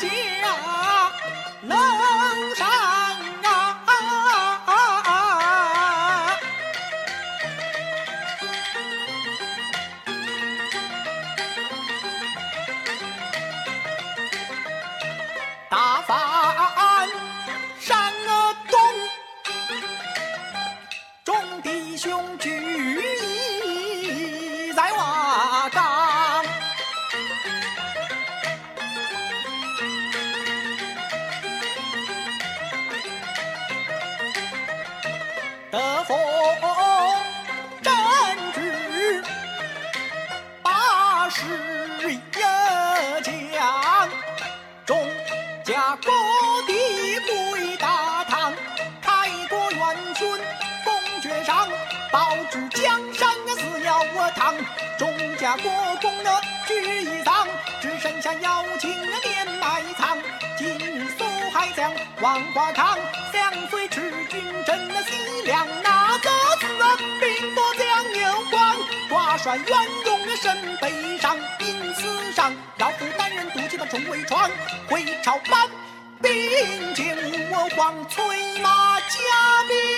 家楼上啊，打发。公爵上保纸江山那死我堂，钟家国公那聚一堂，只剩下妖精那连埋藏。今日苏海疆王华堂，相随赤军镇那西凉，那个子兵多将又广，挂帅元勇那身背上，因司上要夫担任独骑的重围闯，回朝班。兵请我皇催马加鞭。